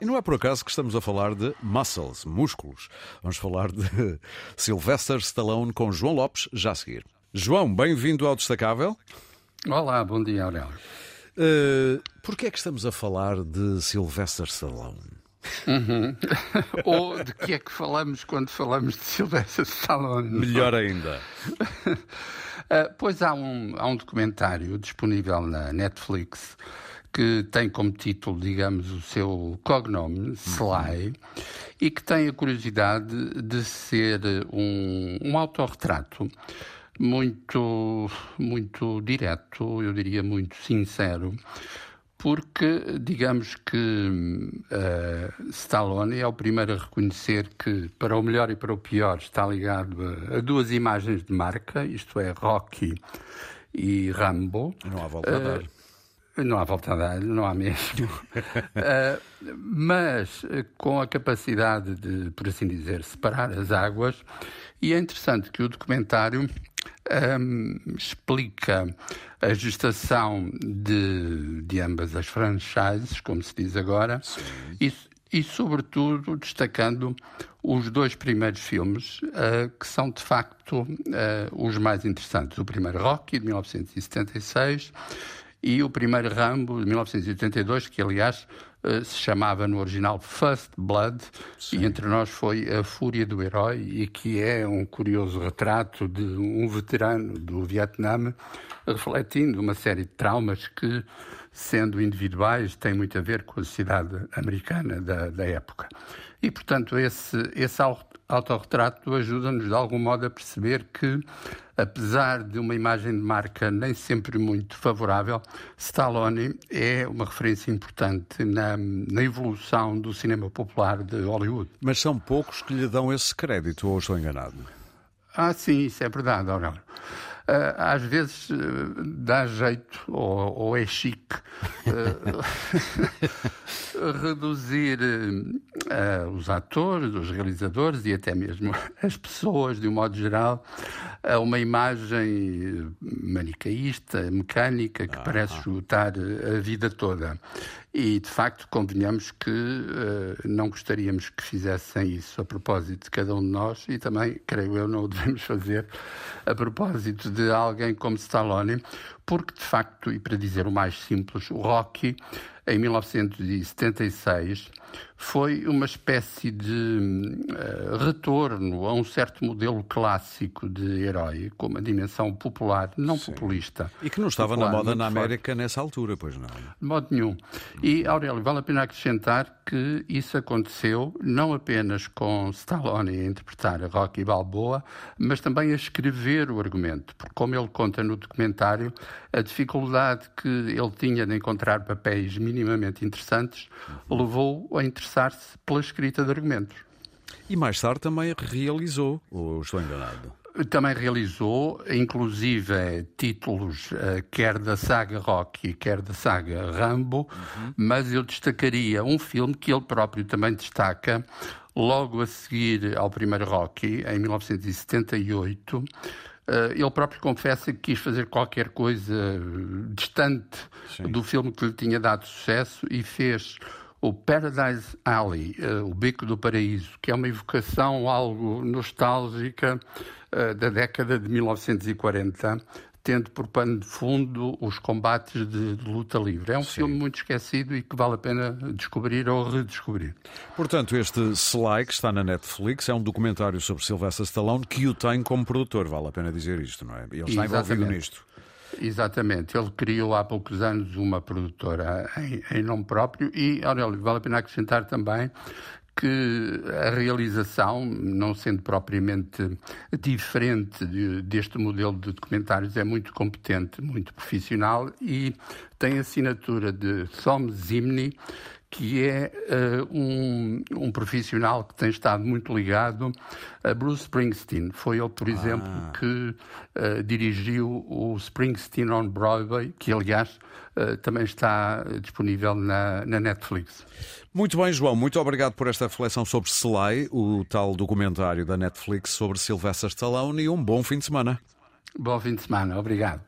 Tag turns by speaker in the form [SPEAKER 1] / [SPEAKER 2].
[SPEAKER 1] E não é por acaso que estamos a falar de muscles, músculos. Vamos falar de Sylvester Stallone com João Lopes, já a seguir. João, bem-vindo ao Destacável.
[SPEAKER 2] Olá, bom dia, Aurélio.
[SPEAKER 1] Uh, Porquê é que estamos a falar de Sylvester Stallone?
[SPEAKER 2] Uhum. Ou de que é que falamos quando falamos de Sylvester Stallone?
[SPEAKER 1] Melhor ainda.
[SPEAKER 2] uh, pois há um, há um documentário disponível na Netflix que tem como título, digamos, o seu cognome, Sly, uhum. e que tem a curiosidade de ser um, um autorretrato muito, muito direto, eu diria muito sincero, porque digamos que uh, Stallone é o primeiro a reconhecer que, para o melhor e para o pior, está ligado a, a duas imagens de marca, isto é, Rocky e Rambo.
[SPEAKER 1] Não há volta a dar. Uh,
[SPEAKER 2] não há volta a dar, não há mesmo. uh, mas com a capacidade de, por assim dizer, separar as águas, e é interessante que o documentário um, ehm, explica a gestação de, de ambas as franchises, como se diz agora, e, e, sobretudo, destacando os dois primeiros filmes, uh, que são de facto uh, os mais interessantes. O primeiro Rocky, de 1976 e o primeiro Rambo, de 1982, que aliás eh, se chamava no original First Blood, Sim. e entre nós foi A Fúria do Herói, e que é um curioso retrato de um veterano do Vietnã, refletindo uma série de traumas que, sendo individuais, têm muito a ver com a sociedade americana da, da época. E, portanto, esse, esse autorretrato ajuda-nos, de algum modo, a perceber que, apesar de uma imagem de marca nem sempre muito favorável, Stallone é uma referência importante na, na evolução do cinema popular de Hollywood.
[SPEAKER 1] Mas são poucos que lhe dão esse crédito, ou estou enganado?
[SPEAKER 2] Ah, sim, isso é verdade, Aurélio. Ah, às vezes ah, dá jeito, ou, ou é chique, ah, reduzir os atores, os realizadores e até mesmo as pessoas, de um modo geral, a uma imagem manicaísta, mecânica, que ah, parece esgotar a vida toda. E, de facto, convenhamos que uh, não gostaríamos que fizessem isso a propósito de cada um de nós e também, creio eu, não o devemos fazer a propósito de alguém como Stallone, porque, de facto, e para dizer o mais simples, o Rocky, em 1976, foi uma espécie de uh, retorno a um certo modelo clássico de herói, com uma dimensão popular, não Sim. populista.
[SPEAKER 1] E que não estava popular, na moda na América forte. nessa altura, pois não?
[SPEAKER 2] De modo nenhum. E, Aurélio, vale a pena acrescentar que isso aconteceu não apenas com Stallone a interpretar a Rocky Balboa, mas também a escrever o argumento, porque, como ele conta no documentário, a dificuldade que ele tinha de encontrar papéis minimamente interessantes levou a interessar-se pela escrita de argumentos.
[SPEAKER 1] E mais tarde também realizou, ou estou enganado?
[SPEAKER 2] Também realizou, inclusive, títulos uh, quer da saga Rocky, quer da saga Rambo, uhum. mas eu destacaria um filme que ele próprio também destaca, logo a seguir ao primeiro Rocky, em 1978. Uh, eh, ele próprio confessa que quis fazer qualquer coisa distante Sim. do filme que lhe tinha dado sucesso e fez o Paradise Alley, uh, o Beco do Paraíso, que é uma evocação algo nostálgica uh, da década de 1940, tendo por pano de fundo os combates de, de luta livre. É um Sim. filme muito esquecido e que vale a pena descobrir ou redescobrir.
[SPEAKER 1] Portanto, este Sly, que está na Netflix, é um documentário sobre Sylvester Stallone que o tem como produtor, vale a pena dizer isto, não é? Ele está Exatamente. envolvido nisto.
[SPEAKER 2] Exatamente. Ele criou há poucos anos uma produtora em, em nome próprio e, Aurélio, vale a pena acrescentar também que a realização, não sendo propriamente diferente de, deste modelo de documentários, é muito competente, muito profissional e tem assinatura de Tom Zimny, que é uh, um, um, profissional que tem estado muito ligado a Bruce Springsteen. Foi ele, por ah. exemplo, que uh, dirigiu o Springsteen on Broadway, que aliás uh, também está disponível na, na, Netflix.
[SPEAKER 1] Muito bem, João, muito obrigado por esta reflexão sobre Sly, o tal documentário da Netflix sobre Sylvester Stallone e um bom fim de semana.
[SPEAKER 2] Bom fim de semana, obrigado.